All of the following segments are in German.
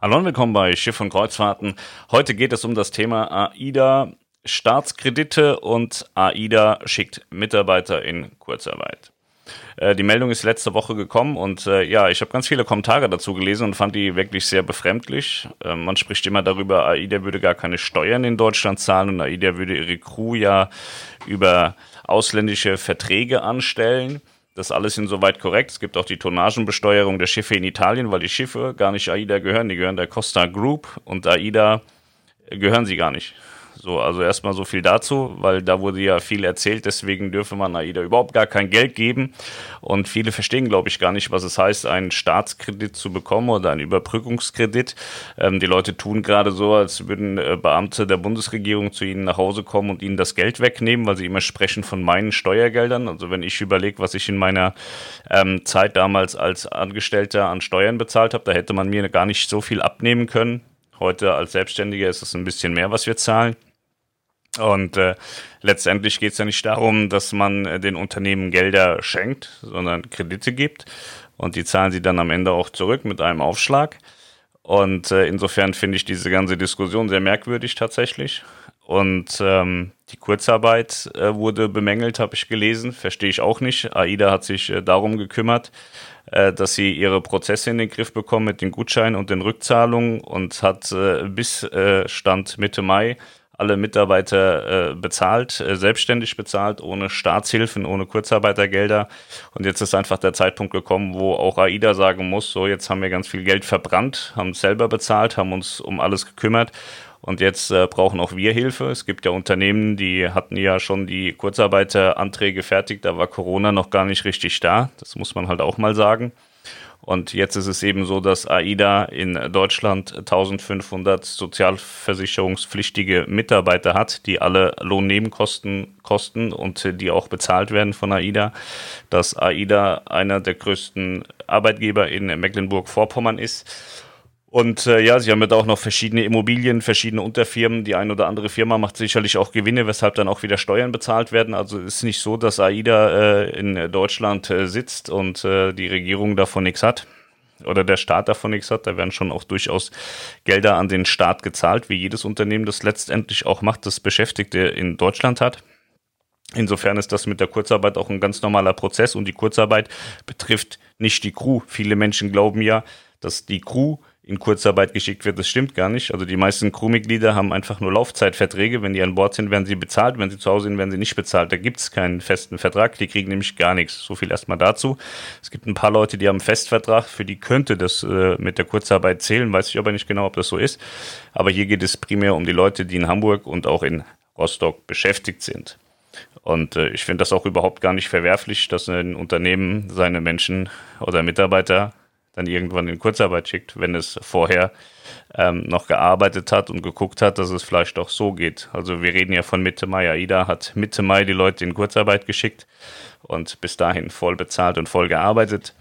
Hallo und willkommen bei Schiff und Kreuzfahrten. Heute geht es um das Thema AIDA Staatskredite und AIDA schickt Mitarbeiter in Kurzarbeit. Äh, die Meldung ist letzte Woche gekommen und äh, ja, ich habe ganz viele Kommentare dazu gelesen und fand die wirklich sehr befremdlich. Äh, man spricht immer darüber, AIDA würde gar keine Steuern in Deutschland zahlen und AIDA würde ihre Crew ja über ausländische Verträge anstellen. Das alles insoweit korrekt. Es gibt auch die Tonnagenbesteuerung der Schiffe in Italien, weil die Schiffe gar nicht AIDA gehören. Die gehören der Costa Group und AIDA gehören sie gar nicht. So, also erstmal so viel dazu, weil da wurde ja viel erzählt, deswegen dürfe man AIDA überhaupt gar kein Geld geben. Und viele verstehen, glaube ich, gar nicht, was es heißt, einen Staatskredit zu bekommen oder einen Überbrückungskredit. Ähm, die Leute tun gerade so, als würden äh, Beamte der Bundesregierung zu ihnen nach Hause kommen und ihnen das Geld wegnehmen, weil sie immer sprechen von meinen Steuergeldern. Also wenn ich überlege, was ich in meiner ähm, Zeit damals als Angestellter an Steuern bezahlt habe, da hätte man mir gar nicht so viel abnehmen können. Heute als Selbstständiger ist es ein bisschen mehr, was wir zahlen. Und äh, letztendlich geht es ja nicht darum, dass man äh, den Unternehmen Gelder schenkt, sondern Kredite gibt. Und die zahlen sie dann am Ende auch zurück mit einem Aufschlag. Und äh, insofern finde ich diese ganze Diskussion sehr merkwürdig tatsächlich. Und ähm, die Kurzarbeit äh, wurde bemängelt, habe ich gelesen. Verstehe ich auch nicht. AIDA hat sich äh, darum gekümmert, äh, dass sie ihre Prozesse in den Griff bekommen mit den Gutscheinen und den Rückzahlungen und hat äh, bis äh, Stand Mitte Mai alle Mitarbeiter äh, bezahlt, äh, selbstständig bezahlt, ohne Staatshilfen, ohne Kurzarbeitergelder. Und jetzt ist einfach der Zeitpunkt gekommen, wo auch AIDA sagen muss, so jetzt haben wir ganz viel Geld verbrannt, haben es selber bezahlt, haben uns um alles gekümmert. Und jetzt äh, brauchen auch wir Hilfe. Es gibt ja Unternehmen, die hatten ja schon die Kurzarbeiteranträge fertig, da war Corona noch gar nicht richtig da. Das muss man halt auch mal sagen. Und jetzt ist es eben so, dass AIDA in Deutschland 1500 sozialversicherungspflichtige Mitarbeiter hat, die alle Lohnnebenkosten kosten und die auch bezahlt werden von AIDA. Dass AIDA einer der größten Arbeitgeber in Mecklenburg-Vorpommern ist und äh, ja, sie haben jetzt auch noch verschiedene Immobilien, verschiedene Unterfirmen. Die eine oder andere Firma macht sicherlich auch Gewinne, weshalb dann auch wieder Steuern bezahlt werden. Also ist nicht so, dass AIDA äh, in Deutschland äh, sitzt und äh, die Regierung davon nichts hat oder der Staat davon nichts hat. Da werden schon auch durchaus Gelder an den Staat gezahlt, wie jedes Unternehmen das letztendlich auch macht, das Beschäftigte in Deutschland hat. Insofern ist das mit der Kurzarbeit auch ein ganz normaler Prozess und die Kurzarbeit betrifft nicht die Crew. Viele Menschen glauben ja, dass die Crew in Kurzarbeit geschickt wird. Das stimmt gar nicht. Also die meisten Crewmitglieder haben einfach nur Laufzeitverträge. Wenn die an Bord sind, werden sie bezahlt. Wenn sie zu Hause sind, werden sie nicht bezahlt. Da gibt es keinen festen Vertrag. Die kriegen nämlich gar nichts. So viel erstmal dazu. Es gibt ein paar Leute, die haben einen Festvertrag. Für die könnte das äh, mit der Kurzarbeit zählen. Weiß ich aber nicht genau, ob das so ist. Aber hier geht es primär um die Leute, die in Hamburg und auch in Rostock beschäftigt sind. Und äh, ich finde das auch überhaupt gar nicht verwerflich, dass ein Unternehmen seine Menschen oder Mitarbeiter dann irgendwann in Kurzarbeit schickt, wenn es vorher ähm, noch gearbeitet hat und geguckt hat, dass es vielleicht auch so geht. Also wir reden ja von Mitte Mai. AIDA hat Mitte Mai die Leute in Kurzarbeit geschickt und bis dahin voll bezahlt und voll gearbeitet.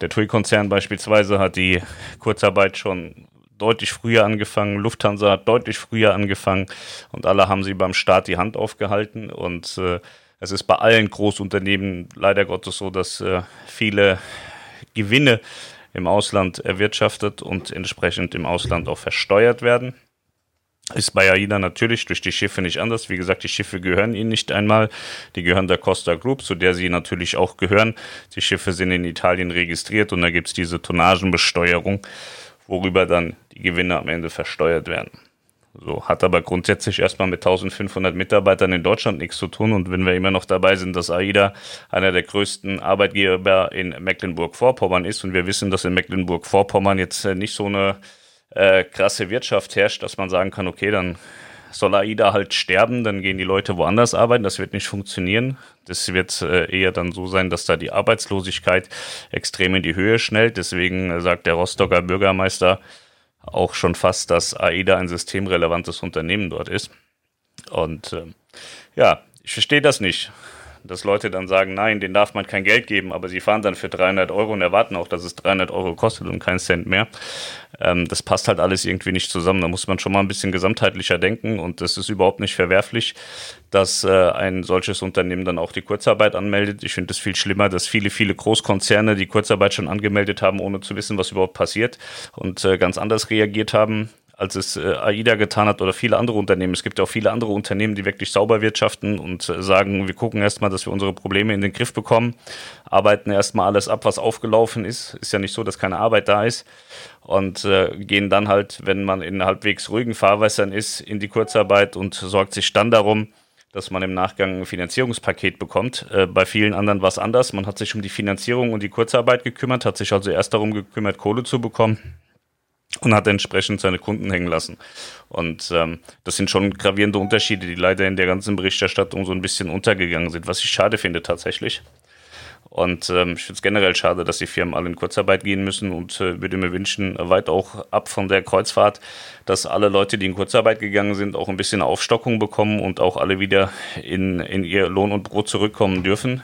Der TUI-Konzern beispielsweise hat die Kurzarbeit schon deutlich früher angefangen, Lufthansa hat deutlich früher angefangen und alle haben sie beim Start die Hand aufgehalten und äh, es ist bei allen Großunternehmen leider Gottes so, dass äh, viele Gewinne im Ausland erwirtschaftet und entsprechend im Ausland auch versteuert werden. Ist bei AIDA natürlich durch die Schiffe nicht anders. Wie gesagt, die Schiffe gehören ihnen nicht einmal. Die gehören der Costa Group, zu der sie natürlich auch gehören. Die Schiffe sind in Italien registriert und da gibt es diese Tonnagenbesteuerung, worüber dann die Gewinne am Ende versteuert werden. So, hat aber grundsätzlich erstmal mit 1500 Mitarbeitern in Deutschland nichts zu tun. Und wenn wir immer noch dabei sind, dass AIDA einer der größten Arbeitgeber in Mecklenburg-Vorpommern ist und wir wissen, dass in Mecklenburg-Vorpommern jetzt äh, nicht so eine äh, krasse Wirtschaft herrscht, dass man sagen kann, okay, dann soll AIDA halt sterben, dann gehen die Leute woanders arbeiten. Das wird nicht funktionieren. Das wird äh, eher dann so sein, dass da die Arbeitslosigkeit extrem in die Höhe schnellt. Deswegen äh, sagt der Rostocker Bürgermeister, auch schon fast, dass AIDA ein systemrelevantes Unternehmen dort ist. Und äh, ja, ich verstehe das nicht. Dass Leute dann sagen, nein, denen darf man kein Geld geben, aber sie fahren dann für 300 Euro und erwarten auch, dass es 300 Euro kostet und keinen Cent mehr. Ähm, das passt halt alles irgendwie nicht zusammen. Da muss man schon mal ein bisschen gesamtheitlicher denken und das ist überhaupt nicht verwerflich, dass äh, ein solches Unternehmen dann auch die Kurzarbeit anmeldet. Ich finde es viel schlimmer, dass viele, viele Großkonzerne die Kurzarbeit schon angemeldet haben, ohne zu wissen, was überhaupt passiert und äh, ganz anders reagiert haben als es äh, AIDA getan hat oder viele andere Unternehmen. Es gibt ja auch viele andere Unternehmen, die wirklich sauber wirtschaften und äh, sagen, wir gucken erstmal, dass wir unsere Probleme in den Griff bekommen, arbeiten erstmal alles ab, was aufgelaufen ist. Ist ja nicht so, dass keine Arbeit da ist. Und äh, gehen dann halt, wenn man in halbwegs ruhigen Fahrwässern ist, in die Kurzarbeit und sorgt sich dann darum, dass man im Nachgang ein Finanzierungspaket bekommt. Äh, bei vielen anderen war es anders. Man hat sich um die Finanzierung und die Kurzarbeit gekümmert, hat sich also erst darum gekümmert, Kohle zu bekommen und hat entsprechend seine Kunden hängen lassen. Und ähm, das sind schon gravierende Unterschiede, die leider in der ganzen Berichterstattung so ein bisschen untergegangen sind, was ich schade finde tatsächlich. Und ähm, ich finde es generell schade, dass die Firmen alle in Kurzarbeit gehen müssen und äh, würde mir wünschen, weit auch ab von der Kreuzfahrt, dass alle Leute, die in Kurzarbeit gegangen sind, auch ein bisschen Aufstockung bekommen und auch alle wieder in, in ihr Lohn und Brot zurückkommen dürfen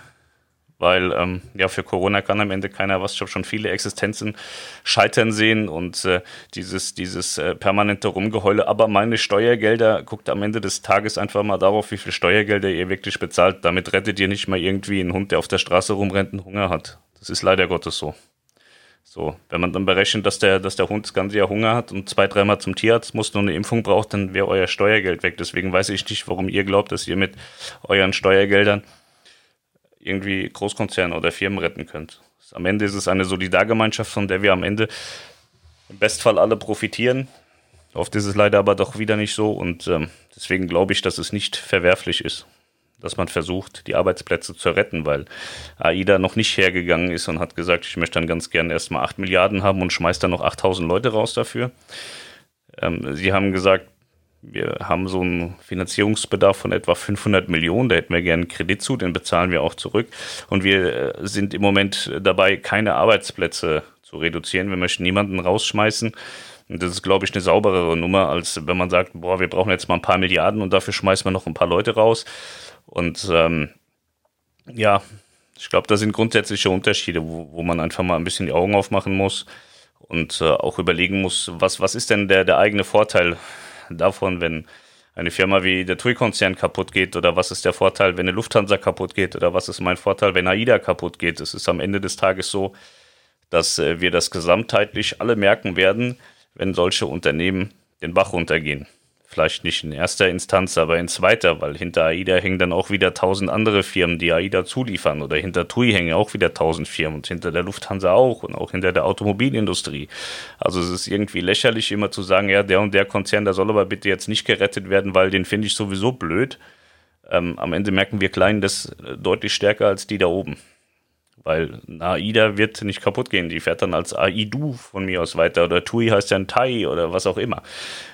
weil ähm, ja für Corona kann am Ende keiner was. Ich habe schon viele Existenzen scheitern sehen und äh, dieses, dieses äh, permanente Rumgeheule. Aber meine Steuergelder, guckt am Ende des Tages einfach mal darauf, wie viel Steuergelder ihr wirklich bezahlt. Damit rettet ihr nicht mal irgendwie einen Hund, der auf der Straße rumrennt und Hunger hat. Das ist leider Gottes so. So, wenn man dann berechnet, dass der, dass der Hund das ganze Jahr Hunger hat und zwei, dreimal zum Tierarzt muss und eine Impfung braucht, dann wäre euer Steuergeld weg. Deswegen weiß ich nicht, warum ihr glaubt, dass ihr mit euren Steuergeldern irgendwie Großkonzerne oder Firmen retten könnt. Am Ende ist es eine Solidargemeinschaft, von der wir am Ende im Bestfall alle profitieren. Oft ist es leider aber doch wieder nicht so und ähm, deswegen glaube ich, dass es nicht verwerflich ist, dass man versucht, die Arbeitsplätze zu retten, weil AIDA noch nicht hergegangen ist und hat gesagt, ich möchte dann ganz gerne erstmal 8 Milliarden haben und schmeißt dann noch 8000 Leute raus dafür. Ähm, sie haben gesagt, wir haben so einen Finanzierungsbedarf von etwa 500 Millionen. Da hätten wir gerne einen Kredit zu, den bezahlen wir auch zurück. Und wir äh, sind im Moment dabei, keine Arbeitsplätze zu reduzieren. Wir möchten niemanden rausschmeißen. Und das ist, glaube ich, eine sauberere Nummer, als wenn man sagt, boah, wir brauchen jetzt mal ein paar Milliarden und dafür schmeißen wir noch ein paar Leute raus. Und ähm, ja, ich glaube, da sind grundsätzliche Unterschiede, wo, wo man einfach mal ein bisschen die Augen aufmachen muss und äh, auch überlegen muss, was, was ist denn der, der eigene Vorteil davon, wenn eine Firma wie der TUI-Konzern kaputt geht oder was ist der Vorteil, wenn eine Lufthansa kaputt geht oder was ist mein Vorteil, wenn AIDA kaputt geht. Es ist am Ende des Tages so, dass äh, wir das gesamtheitlich alle merken werden, wenn solche Unternehmen den Bach runtergehen. Vielleicht nicht in erster Instanz, aber in zweiter, weil hinter AIDA hängen dann auch wieder tausend andere Firmen, die AIDA zuliefern. Oder hinter TUI hängen auch wieder tausend Firmen und hinter der Lufthansa auch und auch hinter der Automobilindustrie. Also es ist irgendwie lächerlich, immer zu sagen, ja, der und der Konzern, der soll aber bitte jetzt nicht gerettet werden, weil den finde ich sowieso blöd. Ähm, am Ende merken wir Kleinen das äh, deutlich stärker als die da oben. Weil eine AIDA wird nicht kaputt gehen. Die fährt dann als AIDU von mir aus weiter. Oder TUI heißt ja ein TAI oder was auch immer.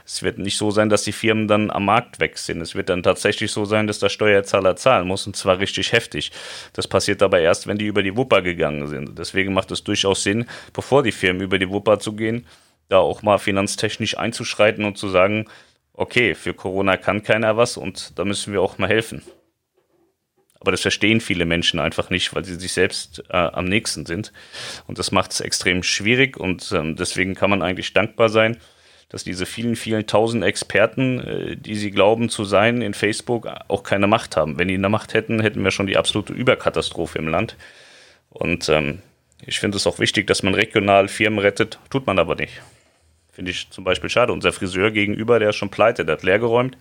Es wird nicht so sein, dass die Firmen dann am Markt weg sind. Es wird dann tatsächlich so sein, dass der Steuerzahler zahlen muss und zwar richtig heftig. Das passiert aber erst, wenn die über die Wupper gegangen sind. Deswegen macht es durchaus Sinn, bevor die Firmen über die Wupper zu gehen, da auch mal finanztechnisch einzuschreiten und zu sagen, okay, für Corona kann keiner was und da müssen wir auch mal helfen. Aber das verstehen viele Menschen einfach nicht, weil sie sich selbst äh, am nächsten sind. Und das macht es extrem schwierig und ähm, deswegen kann man eigentlich dankbar sein, dass diese vielen, vielen tausend Experten, äh, die sie glauben zu sein in Facebook, auch keine Macht haben. Wenn die eine Macht hätten, hätten wir schon die absolute Überkatastrophe im Land. Und ähm, ich finde es auch wichtig, dass man regional Firmen rettet, tut man aber nicht. Finde ich zum Beispiel schade. Unser Friseur gegenüber, der ist schon pleite, der hat leergeräumt.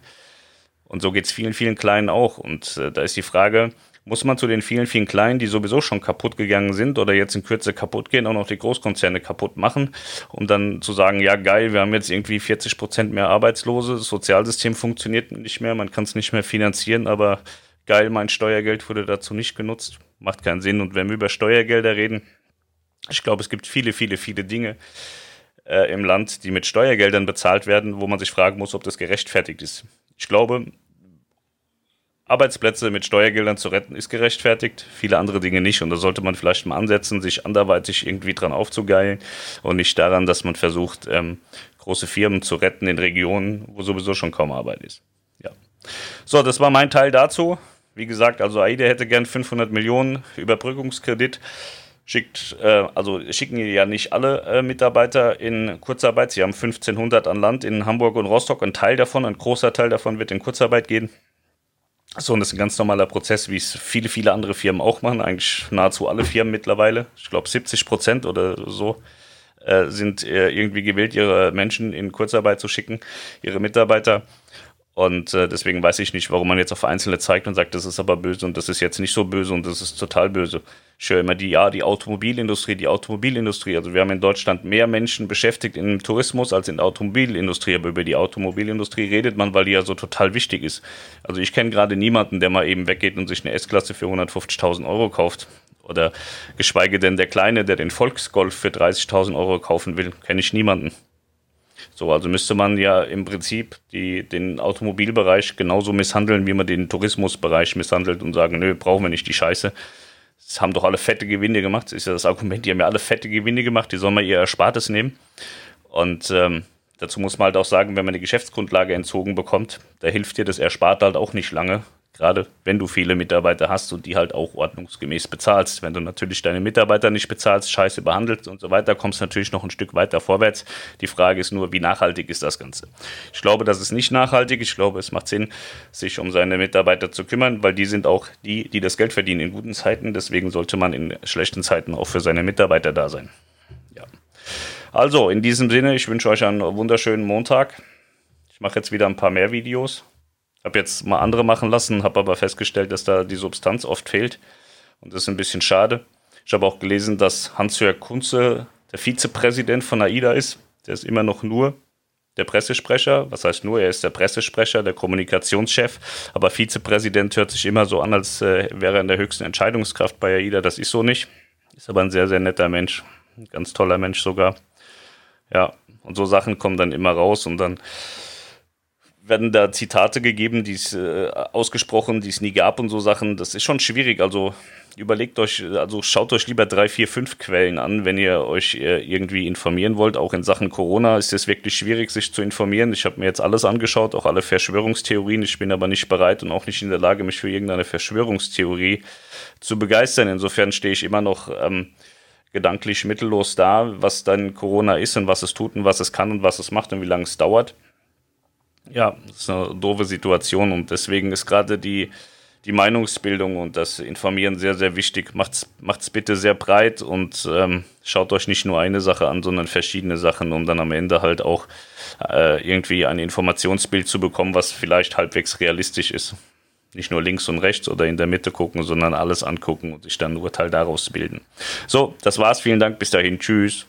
Und so geht es vielen, vielen Kleinen auch. Und äh, da ist die Frage, muss man zu den vielen, vielen Kleinen, die sowieso schon kaputt gegangen sind oder jetzt in Kürze kaputt gehen, auch noch die Großkonzerne kaputt machen, um dann zu sagen, ja geil, wir haben jetzt irgendwie 40 Prozent mehr Arbeitslose, das Sozialsystem funktioniert nicht mehr, man kann es nicht mehr finanzieren, aber geil, mein Steuergeld wurde dazu nicht genutzt, macht keinen Sinn. Und wenn wir über Steuergelder reden, ich glaube, es gibt viele, viele, viele Dinge äh, im Land, die mit Steuergeldern bezahlt werden, wo man sich fragen muss, ob das gerechtfertigt ist. Ich glaube, Arbeitsplätze mit Steuergeldern zu retten, ist gerechtfertigt, viele andere Dinge nicht. Und da sollte man vielleicht mal ansetzen, sich anderweitig irgendwie dran aufzugeilen und nicht daran, dass man versucht, ähm, große Firmen zu retten in Regionen, wo sowieso schon kaum Arbeit ist. Ja. So, das war mein Teil dazu. Wie gesagt, also AIDA hätte gern 500 Millionen Überbrückungskredit. Schickt, äh, also schicken ja nicht alle äh, Mitarbeiter in Kurzarbeit. Sie haben 1500 an Land in Hamburg und Rostock. Ein Teil davon, ein großer Teil davon wird in Kurzarbeit gehen. So, und das ist ein ganz normaler Prozess, wie es viele, viele andere Firmen auch machen. Eigentlich nahezu alle Firmen mittlerweile. Ich glaube, 70 Prozent oder so äh, sind äh, irgendwie gewillt, ihre Menschen in Kurzarbeit zu schicken, ihre Mitarbeiter. Und äh, deswegen weiß ich nicht, warum man jetzt auf Einzelne zeigt und sagt, das ist aber böse und das ist jetzt nicht so böse und das ist total böse. Ich höre immer die, ja, die Automobilindustrie, die Automobilindustrie. Also wir haben in Deutschland mehr Menschen beschäftigt im Tourismus als in der Automobilindustrie. Aber über die Automobilindustrie redet man, weil die ja so total wichtig ist. Also ich kenne gerade niemanden, der mal eben weggeht und sich eine S-Klasse für 150.000 Euro kauft. Oder geschweige denn der Kleine, der den Volksgolf für 30.000 Euro kaufen will, kenne ich niemanden. So, also müsste man ja im Prinzip die, den Automobilbereich genauso misshandeln, wie man den Tourismusbereich misshandelt und sagen, nö, brauchen wir nicht die Scheiße. Das haben doch alle fette Gewinne gemacht. Das ist ja das Argument, die haben ja alle fette Gewinne gemacht, die sollen mal ihr Erspartes nehmen. Und ähm, dazu muss man halt auch sagen, wenn man die Geschäftsgrundlage entzogen bekommt, da hilft dir das Ersparte halt auch nicht lange, Gerade wenn du viele Mitarbeiter hast und die halt auch ordnungsgemäß bezahlst. Wenn du natürlich deine Mitarbeiter nicht bezahlst, scheiße behandelst und so weiter, kommst du natürlich noch ein Stück weiter vorwärts. Die Frage ist nur, wie nachhaltig ist das Ganze? Ich glaube, das ist nicht nachhaltig. Ich glaube, es macht Sinn, sich um seine Mitarbeiter zu kümmern, weil die sind auch die, die das Geld verdienen in guten Zeiten. Deswegen sollte man in schlechten Zeiten auch für seine Mitarbeiter da sein. Ja. Also, in diesem Sinne, ich wünsche euch einen wunderschönen Montag. Ich mache jetzt wieder ein paar mehr Videos habe jetzt mal andere machen lassen, habe aber festgestellt, dass da die Substanz oft fehlt. Und das ist ein bisschen schade. Ich habe auch gelesen, dass Hans-Jörg Kunze der Vizepräsident von AIDA ist. Der ist immer noch nur der Pressesprecher. Was heißt nur? Er ist der Pressesprecher, der Kommunikationschef. Aber Vizepräsident hört sich immer so an, als äh, wäre er in der höchsten Entscheidungskraft bei AIDA. Das ist so nicht. Ist aber ein sehr, sehr netter Mensch. Ein ganz toller Mensch sogar. Ja, und so Sachen kommen dann immer raus und dann werden da Zitate gegeben, die es äh, ausgesprochen, die es nie gab und so Sachen. Das ist schon schwierig. Also überlegt euch, also schaut euch lieber drei, vier, fünf Quellen an, wenn ihr euch äh, irgendwie informieren wollt. Auch in Sachen Corona ist es wirklich schwierig, sich zu informieren. Ich habe mir jetzt alles angeschaut, auch alle Verschwörungstheorien. Ich bin aber nicht bereit und auch nicht in der Lage, mich für irgendeine Verschwörungstheorie zu begeistern. Insofern stehe ich immer noch ähm, gedanklich mittellos da, was dann Corona ist und was es tut und was es kann und was es macht und wie lange es dauert. Ja, das ist eine doofe Situation und deswegen ist gerade die, die Meinungsbildung und das Informieren sehr, sehr wichtig. Macht's, macht's bitte sehr breit und ähm, schaut euch nicht nur eine Sache an, sondern verschiedene Sachen, um dann am Ende halt auch äh, irgendwie ein Informationsbild zu bekommen, was vielleicht halbwegs realistisch ist. Nicht nur links und rechts oder in der Mitte gucken, sondern alles angucken und sich dann ein Urteil daraus bilden. So, das war's. Vielen Dank. Bis dahin. Tschüss.